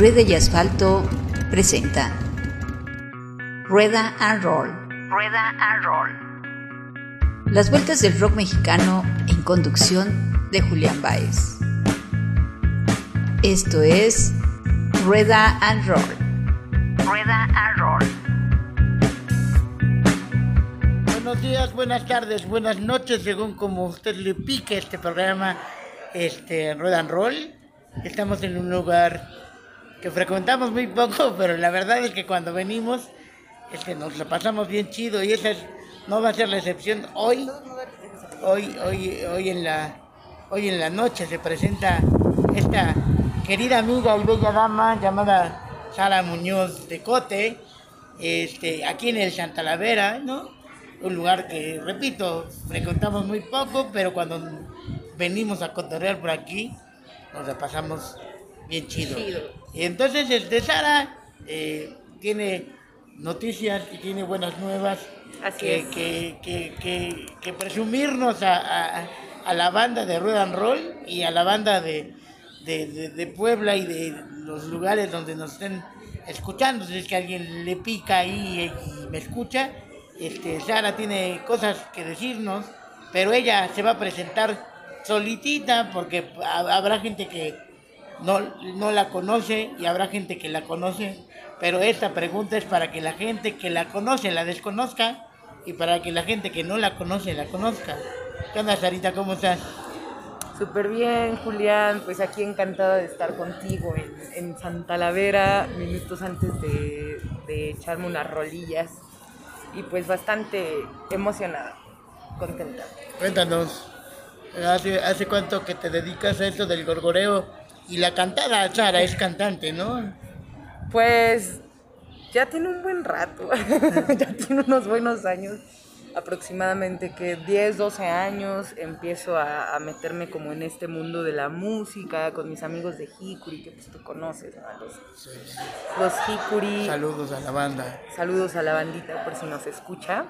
Rueda y Asfalto presenta Rueda and Roll. Rueda and Roll. Las vueltas del rock mexicano en conducción de Julián Baez. Esto es Rueda and Roll. Rueda and Roll. Buenos días, buenas tardes, buenas noches, según como usted le pique este programa, este Rueda and Roll. Estamos en un lugar que frecuentamos muy poco, pero la verdad es que cuando venimos este, nos lo pasamos bien chido y esa es- no va a ser la excepción. Hoy, hoy, hoy, hoy en la, hoy en la noche se presenta esta querida amiga y bella dama llamada Sara Muñoz de Cote, este, aquí en el Santa Lavera, ¿no? Un lugar que, repito, frecuentamos muy poco, pero cuando venimos a cotorrear por aquí, nos la pasamos bien chido. Y entonces, este, Sara eh, tiene noticias y tiene buenas nuevas Así que, es. que, que, que- que presumirnos a, a- a la banda de Rueda and Roll y a la banda de, de, de- de Puebla y de los lugares donde nos estén escuchando. Si es que alguien le pica ahí y me escucha, este, Sara tiene cosas que decirnos, pero ella se va a presentar solitita porque ha- habrá gente que no, no la conoce y habrá gente que la conoce, pero esta pregunta es para que la gente que la conoce la desconozca y para que la gente que no la conoce la conozca. ¿Qué onda, Sarita? ¿Cómo estás? Súper bien, Julián. Pues aquí encantada de estar contigo en, en Santa Lavera, minutos antes de, de echarme unas rolillas. Y pues bastante emocionada, contenta. Cuéntanos, ¿hace, hace cuánto que te dedicas a esto del gorgoreo y la cantada? Sara es cantante, ¿no? Pues ya tiene un buen rato, ya tiene unos buenos años, aproximadamente que 10, 12 años, empiezo a, a meterme como en este mundo de la música con mis amigos de Hikuri, que pues tú conoces, ¿no? Los, los Hikuri. Saludos a la banda. Saludos a la bandita por si nos escucha.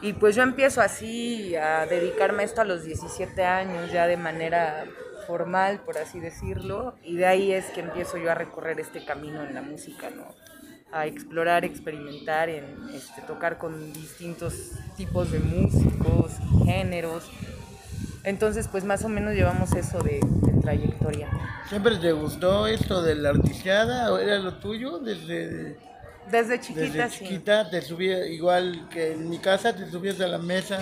Y pues yo empiezo así a dedicarme a esto a los 17 años, ya de manera formal, por así decirlo. Y de ahí es que empiezo yo a recorrer este camino en la música, ¿no? A explorar, experimentar, en este, tocar con distintos tipos de músicos, géneros. Entonces, pues más o menos llevamos eso de, de trayectoria. ¿Siempre te gustó esto de la artisteada o era lo tuyo desde... Desde chiquita, Desde sí. chiquita te subía, igual que en mi casa, te subías a la mesa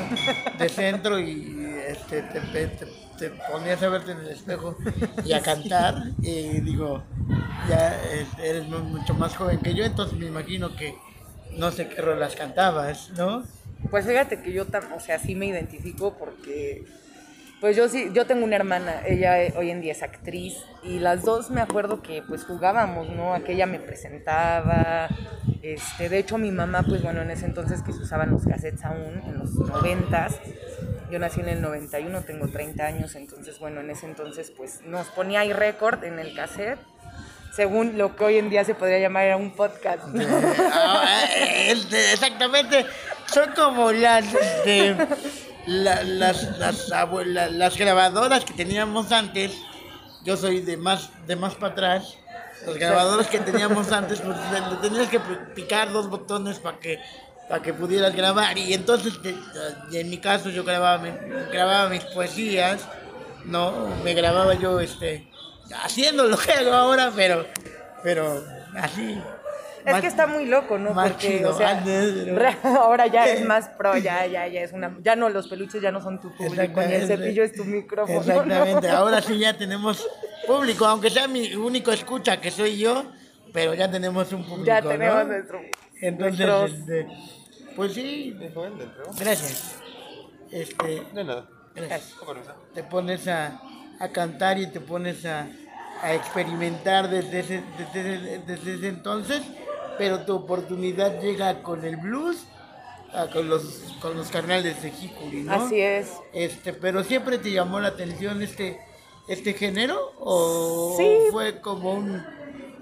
de centro y este, te, te- te- te ponías a verte en el espejo y a cantar. Y digo, ya eh, eres mu- mucho más joven que yo, entonces me imagino que no sé qué rolas cantabas, ¿no? Pues fíjate que yo, o sea, sí me identifico porque, pues yo sí, yo tengo una hermana, ella eh, hoy en día es actriz y las dos me acuerdo que pues jugábamos, ¿no? A que ella me presentaba, este, de hecho mi mamá, pues bueno, en ese entonces que se usaban los cassettes aún, en los noventas, yo nací en el 91, tengo 30 años, entonces bueno, en ese entonces pues nos ponía ahí récord en el cassette. Según lo que hoy en día se podría llamar era un podcast. Ah, eh, este, exactamente, son como las, este, la- las, las, abue- la- las grabadoras que teníamos antes. Yo soy de más, de más para atrás. Los grabadores que teníamos antes, pues le, tenías que pi- picar dos botones para que, para que pudieras grabar. Y entonces, y en mi caso, yo grababa, grababa mis poesías, ¿no? Me grababa yo este, haciendo lo que hago ahora, pero, pero así. Es más- que está muy loco, ¿no? más Porque, chido, o sea, antes, ¿no? re- ahora ya es más pro, ya, ya, ya es una, ya no, los peluches ya no son tu público, ni el cepillo es tu micrófono. ¿no? Exactamente, ahora sí ya tenemos público, aunque sea mi único escucha que soy yo, pero ya tenemos un público. Ya ¿no? tenemos nuestro, Entonces, nuestros- este, pues sí, gracias. Este, De nada. gracias. Te pones a, a cantar y te pones a, a experimentar desde ese, desde, ese- desde ese entonces, pero tu oportunidad llega con el blues, ah, con los, con los carnales de Hikuri, ¿no? Así es. Este, pero siempre te llamó la atención este, este género o Sí. fue como un,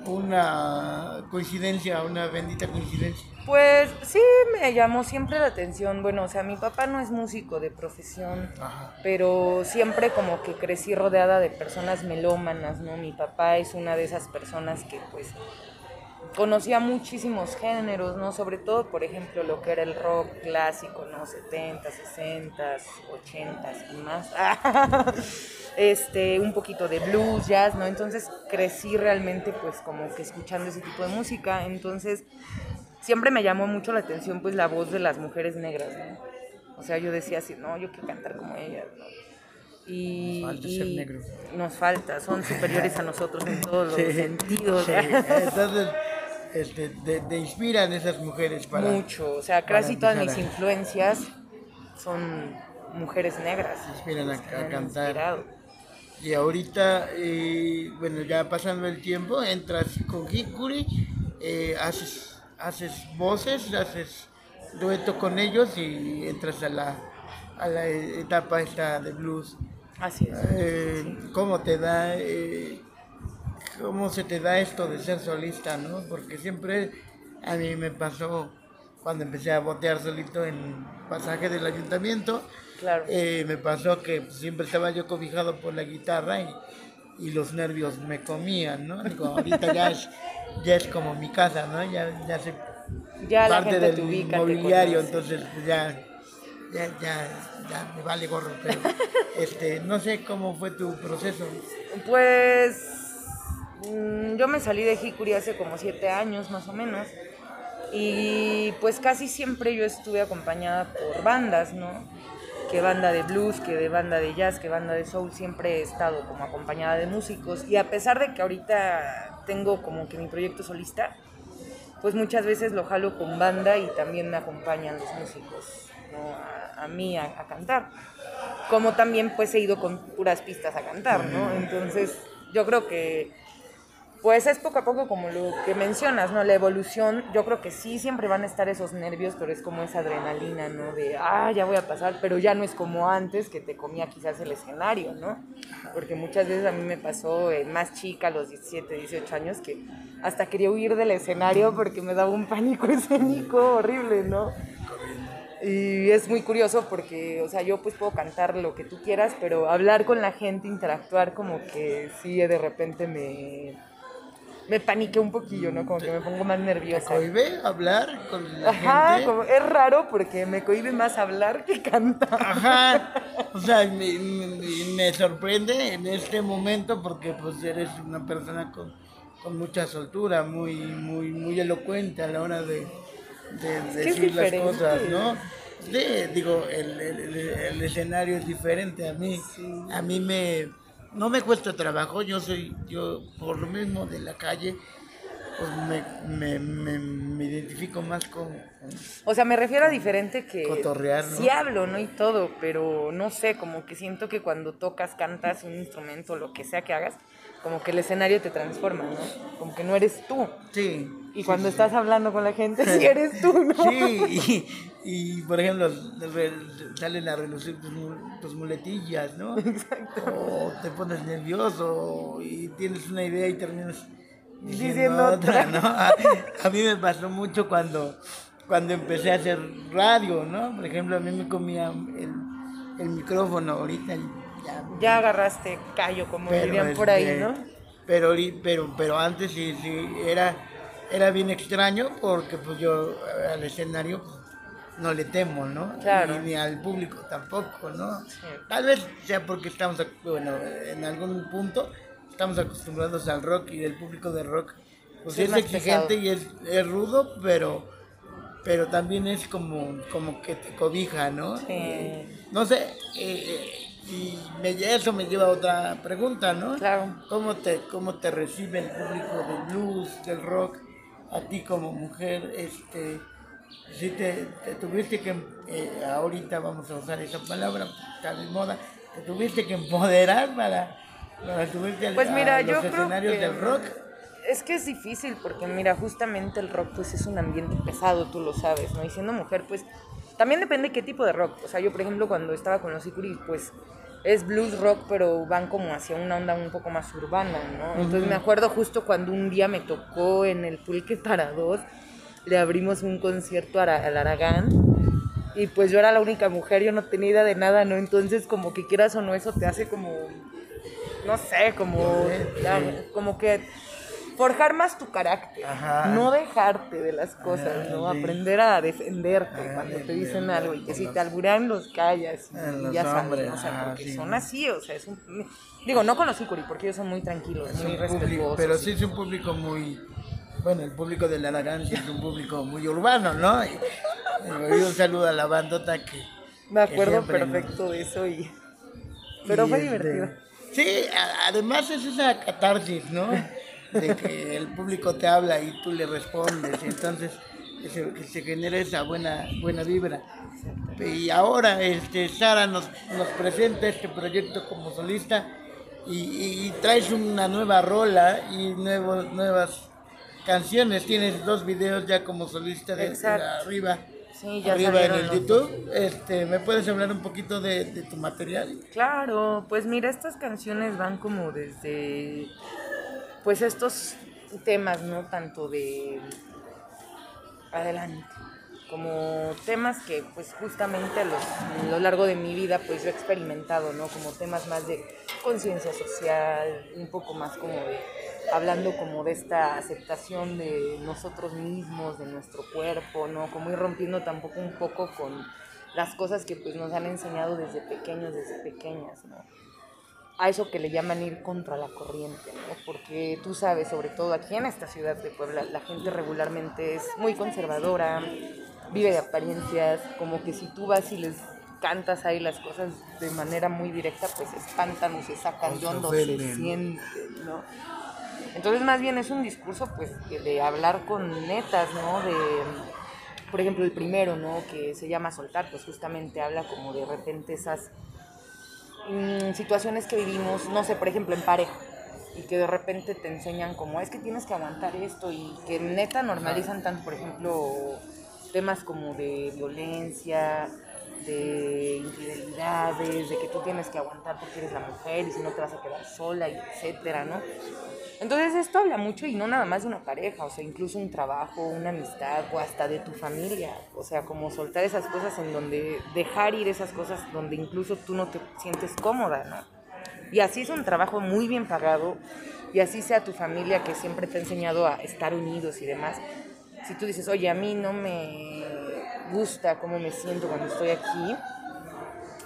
una coincidencia, una bendita coincidencia. Pues sí, me llamó siempre la atención. Bueno, o sea, mi papá no es músico de profesión, pero siempre como que crecí rodeada de personas melómanas, ¿no? Mi papá es una de esas personas que pues conocía muchísimos géneros, ¿no? Sobre todo, por ejemplo, lo que era el rock clásico, ¿no? 70, 60, 80 y más. este, un poquito de blues, jazz, ¿no? Entonces crecí realmente pues como que escuchando ese tipo de música. Entonces siempre me llamó mucho la atención pues la voz de las mujeres negras, ¿no? O sea, yo decía así, no, yo quiero cantar como ellas, ¿no? Y, nos falta ser negros. Nos falta, son superiores a nosotros en todos los sentidos. Entonces, este, te, inspiran esas mujeres para... Mucho, o sea, casi todas mis influencias son mujeres negras. inspiran a, cantar. Y ahorita, eh, bueno, ya pasando el tiempo, entras con Hikuri, eh, haces, haces voces, haces dueto con ellos y entras a la, a la etapa esta de blues. Así es. Eh, ¿Cómo te da cómo se te da esto de ser solista, ¿no? Porque siempre a mí me pasó cuando empecé a botear solito en pasaje del ayuntamiento. Claro. Eh, me pasó que siempre estaba yo cobijado por la guitarra y, y los nervios me comían, ¿no? ahorita ya es, ya es como mi casa, ¿no? Ya, ya se ya parte del mobiliario, entonces pues, ya, ya, ya, ya me vale gorro, pero este, no sé cómo fue tu proceso. Pues yo me salí de Hikuri hace como siete años más o menos y pues casi siempre yo estuve acompañada por bandas, ¿no? Que banda de blues, que de banda de jazz, que banda de soul, siempre he estado como acompañada de músicos y a pesar de que ahorita tengo como que mi proyecto solista, pues muchas veces lo jalo con banda y también me acompañan los músicos ¿no? a, mí a, a, cantar. Como también pues he ido con puras pistas a cantar, ¿no? Entonces yo creo que pues es poco a poco como lo que mencionas, ¿no? La evolución, yo creo que sí, siempre van a estar esos nervios, pero es como esa adrenalina, ¿no? De, ah, ya voy a pasar, pero ya no es como antes que te comía quizás el escenario, ¿no? Porque muchas veces a mí me pasó eh, más chica, los 17, 18 años, que hasta quería huir del escenario porque me daba un pánico escénico horrible, ¿no? Y es muy curioso porque, o sea, yo pues puedo cantar lo que tú quieras, pero hablar con la gente, interactuar, como que sí, de repente me me paniqué un poquillo, ¿no? Como que me pongo más nerviosa. ¿Te cohibe hablar con la Ajá, gente? Como, es raro porque me cohibe más hablar que cantar. Ajá, o sea, me, me, sorprende en este momento porque pues eres una persona con, con, mucha soltura, muy, muy, muy elocuente a la hora de, de decir las cosas, ¿no? Sí, digo, el, el, el, escenario es diferente a mí. A mí me no me cuesta trabajo, yo soy, yo por lo mismo de la calle, pues me, me, me, identifico más con, O sea, me refiero a diferente que... Cotorrear, ¿no? Sí hablo, ¿no? Y todo, pero no sé, como que siento que cuando tocas, cantas un instrumento, lo que sea que hagas, como que el escenario te transforma, ¿no? Como que no eres tú. Sí. Y cuando estás hablando con la gente, sí eres tú, ¿no? Sí, y, por ejemplo, salen a relucir tus, muletillas, ¿no? Exacto. O te pones nervioso y tienes una idea y terminas diciendo, otra, ¿no? A, mí me pasó mucho cuando, cuando empecé a hacer radio, ¿no? Por ejemplo, a mí me comía el, el micrófono ahorita. Ya, ya agarraste callo, como dirían por ahí, ¿no? Pero, pero, pero antes sí, sí, era, era bien extraño porque pues yo al escenario pues, no le temo, ¿no? Claro. Ni, al público tampoco, ¿no? Tal vez sea porque estamos, bueno, en algún punto estamos acostumbrados al rock y el público de rock pues es exigente y es, es, rudo, pero pero también es como, como que te cobija, ¿no? Sí. no sé, eh, eh, y me, eso me lleva a otra pregunta, ¿no? Claro. ¿Cómo te, cómo te recibe el público del blues, del rock, a ti como mujer, este si te, tuviste que, eh, ahorita vamos a usar esa palabra, está de moda, te tuviste que empoderar para, para subirte pues mira, los yo escenarios del rock. Es que es difícil porque mira, justamente el rock pues es un ambiente pesado, tú lo sabes, ¿no? Y siendo mujer pues también depende qué tipo de rock. O sea, yo por ejemplo cuando estaba con los Icuri pues es blues rock, pero van como hacia una onda un poco más urbana, ¿no? Entonces me acuerdo justo cuando un día me tocó en el Pulque para dos le abrimos un concierto al Aragán y pues yo era la única mujer, yo no tenía idea de nada, ¿no? Entonces como que quieras o no, eso te hace como, no sé, como, como que forjar más tu carácter, no dejarte de las cosas, ¿no? Aprender a defenderte cuando te dicen algo y que si te alburean los callas y, ya sabes, o sea, porque son así, o sea, es un... Digo, no con los porque ellos son muy tranquilos, muy respetuosos. pero sí es un público muy... Bueno, el público de la Naranja es un público muy urbano, ¿no? Y, un saludo a la bandota que... Me acuerdo perfecto de eso y... Pero fue divertido. Sí, además es esa catarsis, ¿no? De que el público te habla y tú le respondes, y entonces se, se genera esa buena, buena vibra. Y ahora este, Sara nos, nos presenta este proyecto como solista y, traes una nueva rola y nuevos, nuevas canciones. Tienes dos videos ya como solista de, arriba. arriba en el YouTube. Este, ¿Me puedes hablar un poquito de, de, tu material? Claro, pues mira, estas canciones van como desde, pues estos temas, ¿no? Tanto de adelante como temas que pues justamente a, lo largo de mi vida pues yo he experimentado, ¿no? Como temas más de conciencia social, un poco más como de hablando como de esta aceptación de nosotros mismos, de nuestro cuerpo, ¿no? Como ir rompiendo tampoco un poco con las cosas que pues nos han enseñado desde pequeños, desde pequeñas, ¿no? A eso que le llaman ir contra la corriente, ¿no? Porque tú sabes, sobre todo aquí en esta ciudad de Puebla, la gente regularmente es muy conservadora, vive de apariencias, como que si tú vas y les cantas ahí las cosas de manera muy directa, pues se espantan o se sacan de hondo, se sienten, ¿no? Entonces más bien es un discurso pues de hablar con netas, ¿no? De, por ejemplo, el primero, ¿no? Que se llama Soltar, pues justamente habla como de repente esas mm, situaciones que vivimos, no sé, por ejemplo, en pareja y que de repente te enseñan como es que tienes que aguantar esto y que neta normalizan tanto, por ejemplo, temas como de violencia, de infidelidades, de que tú tienes que aguantar porque eres la mujer y si no te vas a quedar sola, etcétera, ¿no? Entonces esto habla mucho y no nada más de una pareja, o sea, incluso un trabajo, una amistad o hasta de tu familia, o sea, como soltar esas cosas en donde dejar ir esas cosas donde incluso tú no te sientes cómoda, ¿no? Y así es un trabajo muy bien pagado y así sea tu familia que siempre te ha enseñado a estar unidos y demás, si tú dices, oye, a mí no me gusta cómo me siento cuando estoy aquí,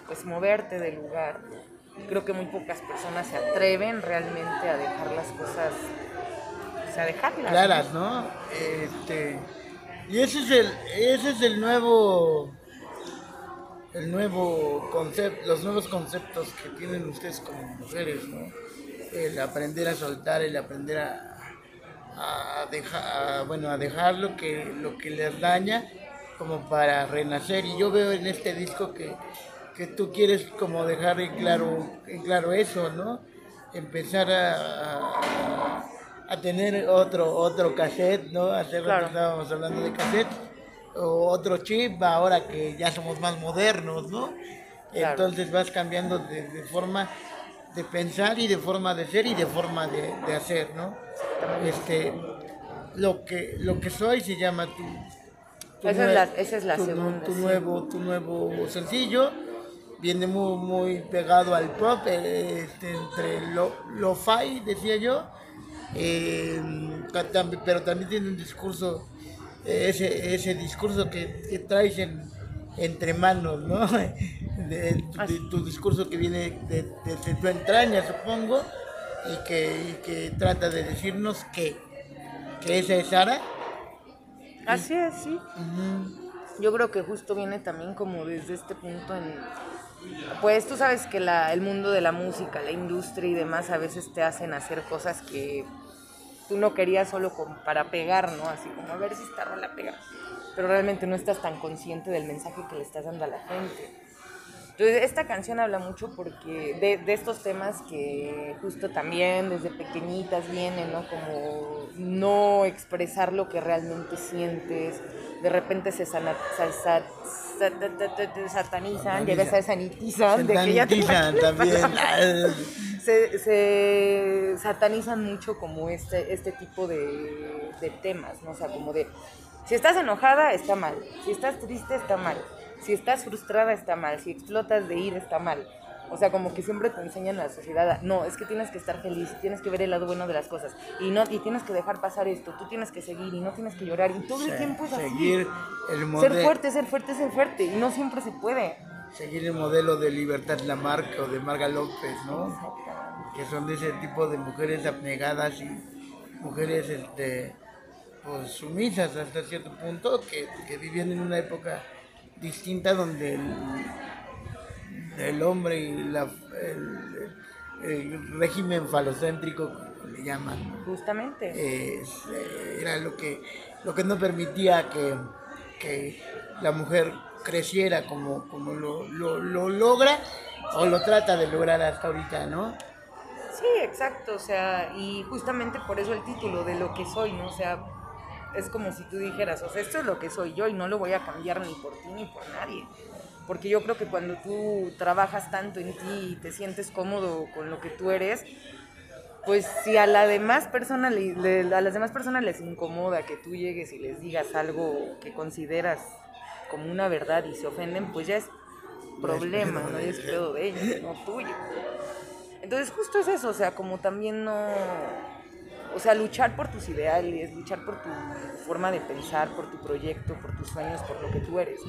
pues moverte del lugar. Creo que muy pocas personas se atreven realmente a dejar las cosas, o dejarlas. Claras, ¿no? Este, y ese es el, ese es el nuevo, el nuevo concepto, los nuevos conceptos que tienen ustedes como mujeres, ¿no? El aprender a soltar, el aprender a, a, dejar, bueno, a dejar lo que, lo que les daña como para renacer. Y yo veo en este disco que, que tú quieres como dejar en claro, en claro eso, ¿no? Empezar a, a, tener otro, otro cassette, ¿no? Hace claro. estábamos hablando de cassette, o otro chip, ahora que ya somos más modernos, ¿no? Entonces vas cambiando de, de, forma de pensar y de forma de ser y de forma de, de hacer, ¿no? este, lo que, lo que soy se llama tu, esa, es la, segunda. Tu, nuevo, tu nuevo sencillo viene muy, muy pegado al pop, este, entre lo, lo fi, decía yo, eh, pero también tiene un discurso, ese, ese discurso que, que traes entre manos, ¿no? De, tu discurso que viene de, de, tu entraña, supongo, y que, que trata de decirnos que, que esa es Sara. Así es, sí. Yo creo que justo viene también como desde este punto en... Pues tú sabes que la, el mundo de la música, la industria y demás a veces te hacen hacer cosas que tú no querías solo para pegar, ¿no? Así como a ver si esta rola pega. Pero realmente no estás tan consciente del mensaje que le estás dando a la gente. Entonces, esta canción habla mucho porque de, de, estos temas que justo también desde pequeñitas vienen, ¿no? Como no expresar lo que realmente sientes, de repente se, sana, satanizan, ya ves, se sanitizan, de que ya te también. se, se satanizan mucho como este, este tipo de, de temas, ¿no? O sea, como de Si estás enojada, está mal. Si estás triste, está mal. Si estás frustrada, está mal. Si explotas de ir, está mal. O sea, como que siempre te enseñan la sociedad, no, es que tienes que estar feliz, tienes que ver el lado bueno de las cosas y no y tienes que dejar pasar esto, tú tienes que seguir y no tienes que llorar y todo el tiempo es así. Seguir el modelo. Ser fuerte, ser fuerte, ser fuerte y no siempre se puede. Seguir el modelo de Libertad Lamarca o de Marga López, ¿no? Que son de ese tipo de mujeres abnegadas y mujeres este pues sumisas hasta cierto punto que, que vivían en una época distinta donde el, el hombre y la, el, el régimen falocéntrico, como le llaman, Justamente. eh, era lo que, lo que no permitía que, que la mujer creciera como, como lo, lo, lo logra o lo trata de lograr hasta ahorita, ¿no? Sí, exacto, o sea, y justamente por eso el título de lo que soy, ¿no? O sea, es como si tú dijeras, o sea, esto es lo que soy yo y no lo voy a cambiar ni por ti ni por nadie. Porque yo creo que cuando tú trabajas tanto en ti y te sientes cómodo con lo que tú eres, pues si a la demás persona a las demás personas les incomoda que tú llegues y les digas algo que consideras como una verdad y se ofenden, pues ya es problema, no es pedo de ellos, no tuyo. Entonces justo es eso, o sea, como también no, o sea, luchar por tus ideales, luchar por tu forma de pensar, por tu proyecto, por tus sueños, por lo que tú eres.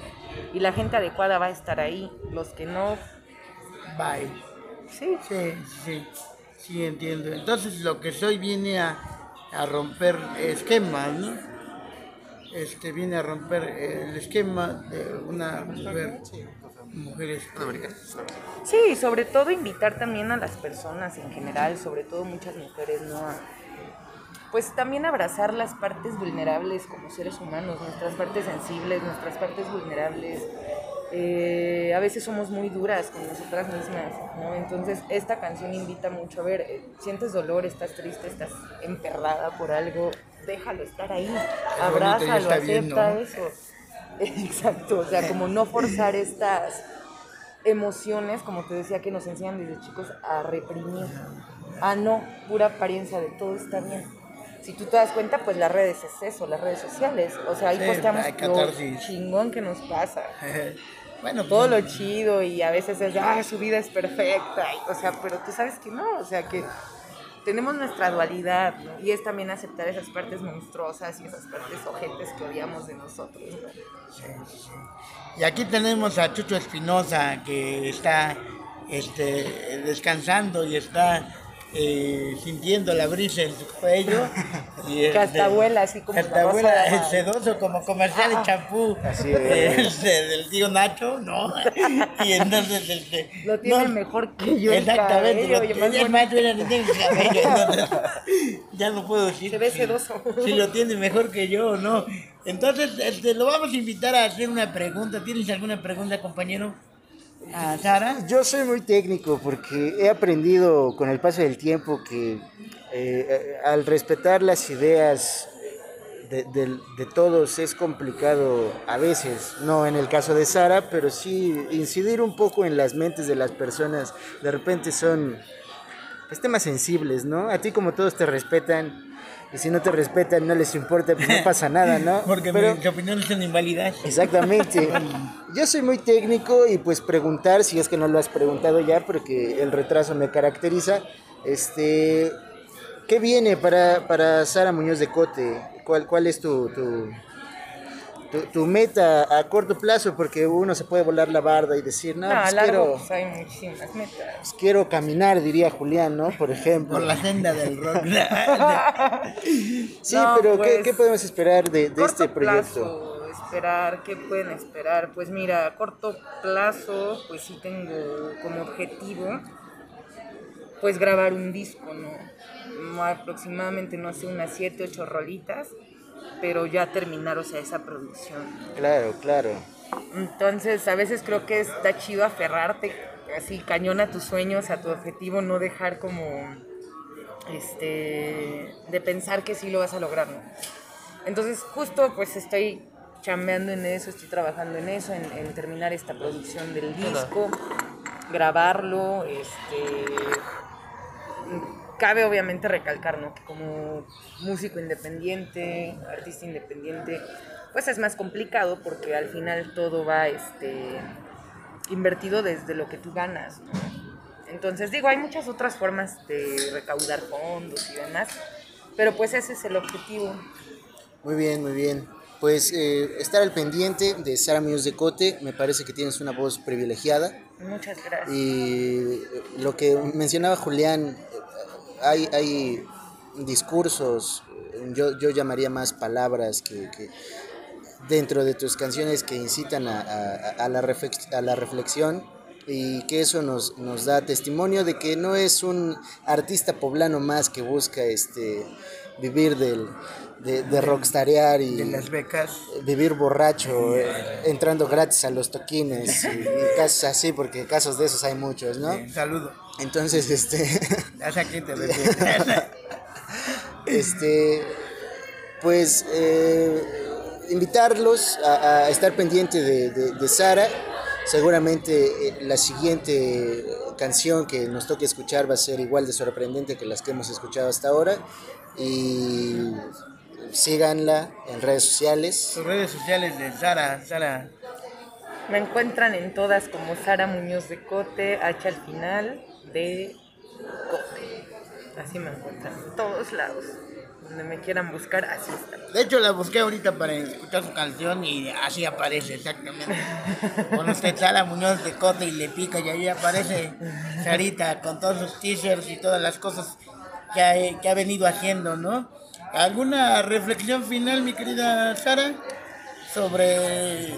Y la gente adecuada va a estar ahí, los que no, Bye. sí, Sí, sí, sí, entiendo. Entonces lo que soy viene a, a romper esquemas, ¿no? Este viene a romper el esquema de una mujer, mujeres Sí, sobre todo invitar también a las personas en general, sobre todo muchas mujeres, ¿no? A, pues también abrazar las partes vulnerables como seres humanos, nuestras partes sensibles, nuestras partes vulnerables. Eh, a veces somos muy duras con nosotras mismas, ¿no? Entonces esta canción invita mucho a ver, eh, sientes dolor, estás triste, estás emperrada por algo, déjalo estar ahí, abrázalo, bien, acepta ¿no? eso. Exacto, o sea, como no forzar estas emociones, como te decía, que nos enseñan desde chicos a reprimir. Ah, no, pura apariencia de todo está bien. Si tú te das cuenta, pues las redes es eso, las redes sociales. O sea, ahí Sí, posteamos lo chingón que nos pasa. bueno, Todo pues, lo chido y a veces es, ah, su vida es perfecta. o sea, pero tú sabes que no, o sea, que tenemos nuestra dualidad, ¿no? Y es también aceptar esas partes monstruosas y esas partes ojetes que odiamos de nosotros, ¿no? Sí, sí. Y aquí tenemos a Chucho Espinosa que está este, descansando y está eh, sintiendo la brisa en su cuello. Y, Castahuela, así como de el sedoso como comercial de champú. Así es. Este, del tío Nacho, ¿no? Y entonces este, Lo tiene no, mejor que yo el Exactamente, cabello, lo y no tiene el cabello, entonces, ya no puedo decir. Se ve si- sedoso. Si lo tiene mejor que yo o no. Entonces, este, lo vamos a invitar a hacer una pregunta. ¿Tienes alguna pregunta, compañero? A Sara. Yo soy muy técnico porque he aprendido con el paso del tiempo que eh, eh, al respetar las ideas de, de- todos es complicado a veces, no en el caso de Sara, pero sí incidir un poco en las mentes de las personas. De repente son pues, temas sensibles, ¿no? A ti como todos te respetan si no te respetan no les importa, pues no pasa nada, ¿no? Porque Pero- mis opiniones son inválidas. Exactamente. Yo soy muy técnico y pues preguntar, si es que no lo has preguntado ya, porque el retraso me caracteriza, este, ¿qué viene para, para Sara Muñoz de Cote? ¿Cuál, cuál es tu, tu, tu, tu meta a corto plazo? Porque uno se puede volar la barda y decir, no, No, a pues largo quiero, pues, hay muchísimas metas. pues quiero caminar, diría Julián, ¿no? Por ejemplo. Por la senda del rock. Sí, No, pero ¿qué, pues, qué podemos esperar de, de corto este proyecto? plazo, esperar, ¿qué pueden esperar? Pues mira, a corto plazo, pues sí tengo como objetivo, pues grabar un disco, ¿no? No, Aproximadamente, no sé, unas 7, 8 rolitas, pero ya terminar, o sea, esa producción. Claro, claro. Entonces, a veces creo que está chido aferrarte así cañón a tus sueños, a tu objetivo, no dejar como este de pensar que sí lo vas a lograr, ¿no? Entonces, justo pues estoy chambeando en eso, estoy trabajando en eso, en, en terminar esta producción del disco, grabarlo, este cabe obviamente recalcar, ¿no? Que como músico independiente, artista independiente, pues es más complicado porque al final todo va este, invertido desde lo que tú ganas. ¿no? Entonces digo, hay muchas otras formas de recaudar fondos y demás, pero pues ese es el objetivo. Muy bien, muy bien. Pues eh, estar al pendiente de Sara Muñoz de Cote, me parece que tienes una voz privilegiada. Muchas gracias. Y lo que mencionaba Julián, hay, hay discursos, yo, yo llamaría más palabras que, que dentro de tus canciones que incitan a, a, a, la, reflex, a la reflexión y que eso nos, nos da testimonio de que no es un artista poblano más que busca este vivir del, de, de rockstarear y De las becas. vivir borracho, eh, entrando gratis a los toquines y, y casos así, porque casos de esos hay muchos, ¿no? Eh, saludo. Entonces, este, Ya sé a quién te este, pues eh, invitarlos a, a estar pendiente de, de, de Sara. Seguramente eh, la siguiente canción que nos toque escuchar va a ser igual de sorprendente que las que hemos escuchado hasta ahora. Y síganla en redes sociales. Sus redes sociales de Sara, Sara. Me encuentran en todas como Sara Muñoz de Cote, H al final de Cote. Así me encuentran en todos lados. Donde me quieran buscar, así está. De hecho, la busqué ahorita para escuchar su canción y así aparece exactamente. Con usted Sara Muñoz de Cote y le pica y ahí aparece Sarita con todos sus t-shirts y todas las cosas que ha, que ha venido haciendo, ¿no? ¿Alguna reflexión final, mi querida Sara, sobre,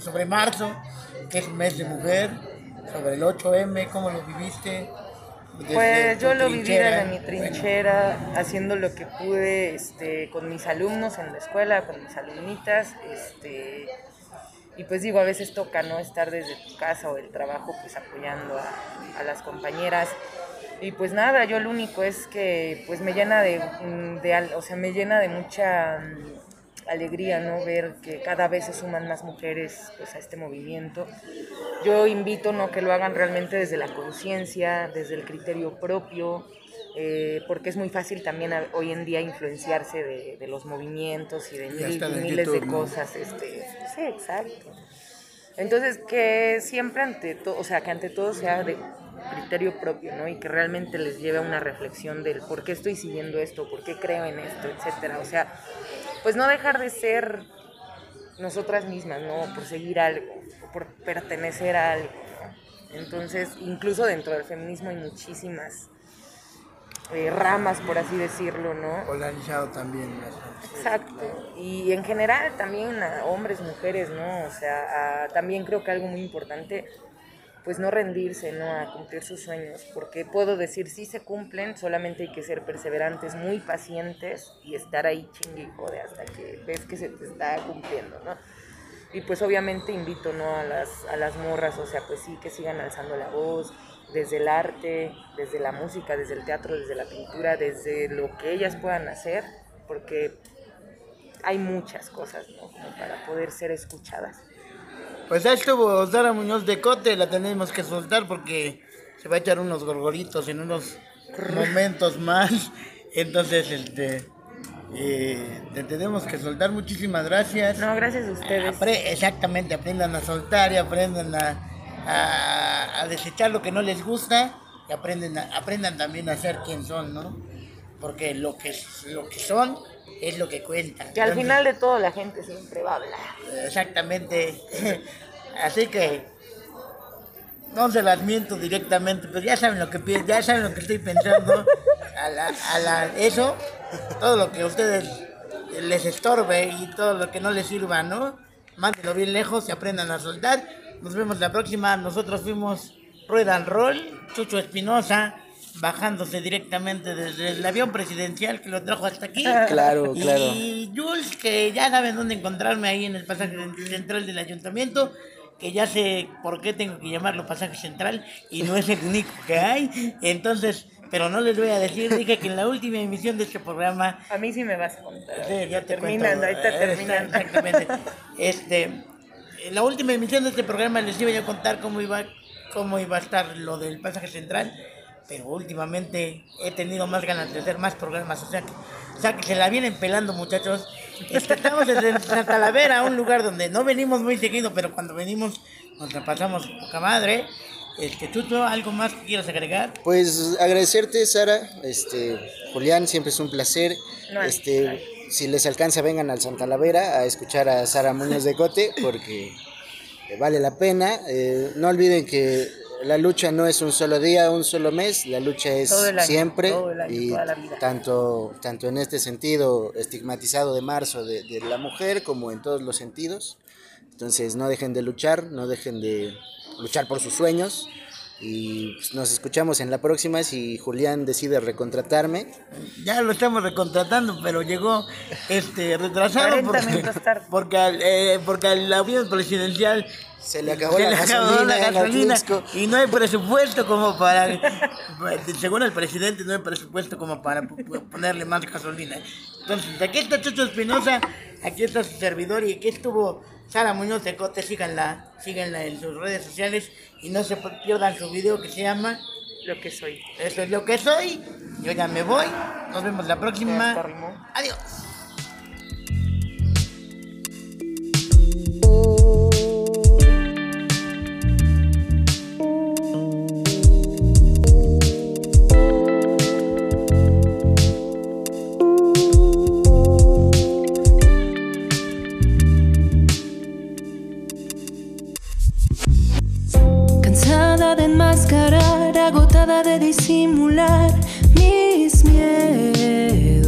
sobre marzo, que es un mes de mujer, sobre el 8M, cómo lo viviste? desde Pues yo lo viví desde mi trinchera, haciendo lo que pude este, con mis alumnos en la escuela, con mis alumnitas. Este, y pues digo, a veces toca no estar desde tu casa o el trabajo pues apoyando a, a las compañeras. Y pues nada, yo lo único es que pues me llena de, mm, de o sea, me llena de mucha alegría, ¿no? Ver que cada vez se suman más mujeres pues a este movimiento. Yo invito, ¿no? Que lo hagan realmente desde la conciencia, desde el criterio propio, eh, porque es muy fácil también a- hoy en día influenciarse de, de los movimientos y de Y mil- hasta de miles de cosas. Este, sí, exacto. Entonces, que siempre ante todo, o sea, que ante todo sea de criterio propio, ¿no? Y que realmente les lleve a una reflexión del por qué estoy siguiendo esto, por qué creo en esto, etcétera. O sea, pues no dejar de ser nosotras mismas, ¿no? Por seguir algo, por pertenecer a algo. ¿no? Entonces, incluso dentro del feminismo hay muchísimas eh, ramas, por así decirlo, ¿no? Polarizado también. Exacto. Y en general también a hombres, mujeres, ¿no? O sea, a- también creo que algo muy importante, pues no rendirse, ¿no? A cumplir sus sueños, porque puedo decir, sí se cumplen, solamente hay que ser perseverantes, muy pacientes y estar ahí chingue jode hasta que ves que se te está cumpliendo, ¿no? Y pues obviamente invito, ¿no? A las, a las morras, o sea, pues sí, que sigan alzando la voz, desde el arte, desde la música, desde el teatro, desde la pintura, desde lo que ellas puedan hacer, porque hay muchas cosas, ¿no? Para poder ser escuchadas. Pues ahí estuvo Sara Muñoz de Cote, la tenemos que soltar porque se va a echar unos gorgoritos en unos momentos más. Entonces, este, eh, te tenemos que soltar. Muchísimas gracias. No, gracias a ustedes. Apre- exactamente, aprendan a soltar y aprendan a, a- a desechar lo que no les gusta y aprenden a- aprendan también a ser quien son, ¿no? Porque lo que, lo que son es lo que cuenta. Que al Entonces, final de todo la gente siempre va a hablar. Exactamente. Así que no se las miento directamente, pero ya saben lo que ya saben lo que estoy pensando. A la, a la, eso, todo lo que a ustedes les estorbe y todo lo que no les sirva, ¿no? Mándenlo bien lejos y aprendan a soltar. Nos vemos la próxima. Nosotros fuimos Rueda and Roll, Chucho Espinosa, bajándose directamente desde el avión presidencial que lo trajo hasta aquí. Claro, claro. Y Jules, que ya saben dónde encontrarme ahí en el pasaje central del ayuntamiento, que ya sé por qué tengo que llamarlo pasaje central y no es el único que hay. Entonces, pero no les voy a decir, dije que en la última emisión de este programa A mí sí me vas a contar. Sí, ya te terminando, cuento. ahorita Eh, terminando. Exactamente. Este, en la última emisión de este programa les iba yo a contar cómo iba, cómo iba a estar lo del pasaje central, pero últimamente he tenido más ganas de hacer más programas, o sea que, o sea que se la vienen pelando muchachos estamos en Santa Talavera, un lugar donde no venimos muy seguido, pero cuando venimos nos la pasamos poca madre. Este, Chucho, ¿algo más que quieras agregar? Pues agradecerte, Sara, este, Julián, siempre es un placer. No, este, si les alcanza, vengan al Santa Talavera a escuchar a Sara Muñoz de Cote, porque vale la pena. Eh, no olviden que la lucha no es un solo día, un solo mes, la lucha es Todo el año, siempre año, y toda la vida. tanto tanto en este sentido estigmatizado de marzo de, de la mujer como en todos los sentidos. Entonces no dejen de luchar, no dejen de luchar por sus sueños y pues, nos escuchamos en la próxima si Julián decide recontratarme. Ya lo estamos recontratando, pero llegó este retrasado 40 porque, minutos tarde. porque, al, eh, porque al avión presidencial Se le acabó se la le acabó gasolina la gasolina y no hay presupuesto como para, según el presidente, no hay presupuesto como para ponerle más gasolina. Entonces, aquí está Chucho Espinosa, aquí está su servidor y aquí estuvo Sara Muñoz de Cote, síganla, síganla en sus redes sociales y no se pierdan su video que se llama Lo que soy. Eso es lo que soy. Yo ya me voy. Nos vemos la próxima. Adiós. Agotada de disimular mis miedos.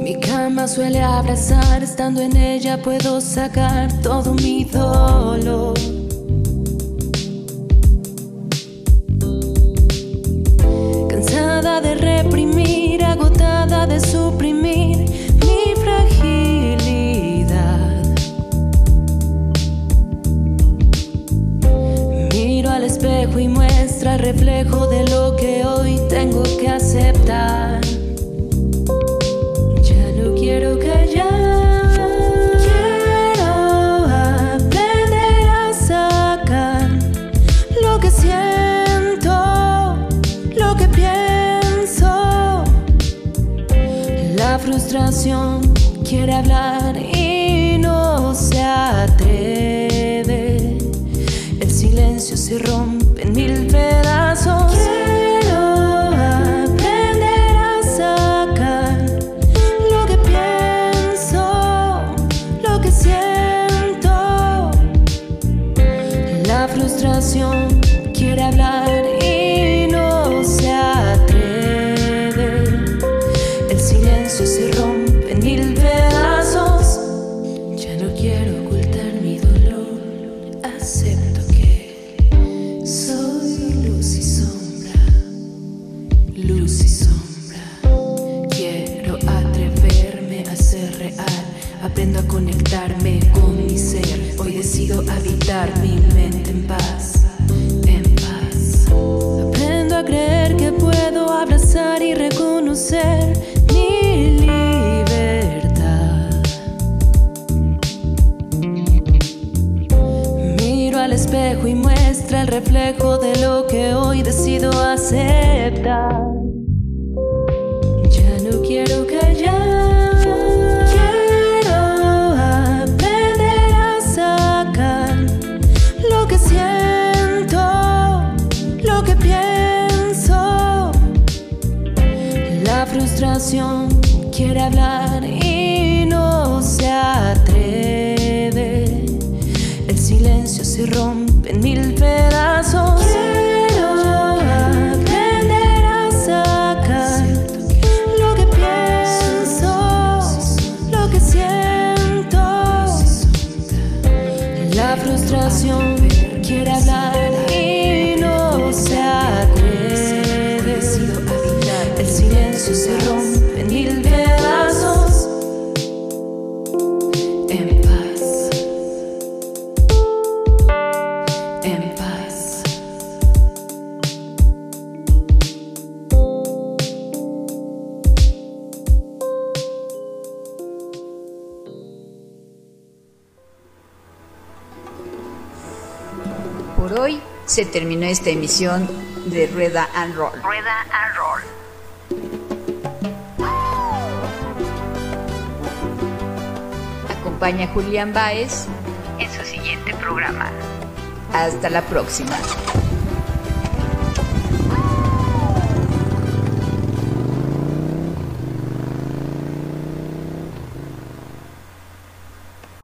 Mi cama suele abrazar, estando en ella puedo sacar todo mi dolor. Cansada de reprimir, agotada de suprimir reflejo de lo que hoy tengo que aceptar. Ya no quiero callar. Quiero aprender a sacar lo que siento, lo que pienso. La frustración quiere hablar y no se atreve. Silencio se rompe en mil pedazos. Reflejo de lo que hoy decido aceptar. Ya no quiero callar. Quiero aprender quiere hablar se terminó esta emisión de Rueda and Roll. Rueda and Roll. Acompaña a Julián Baez en su siguiente programa. Hasta la próxima.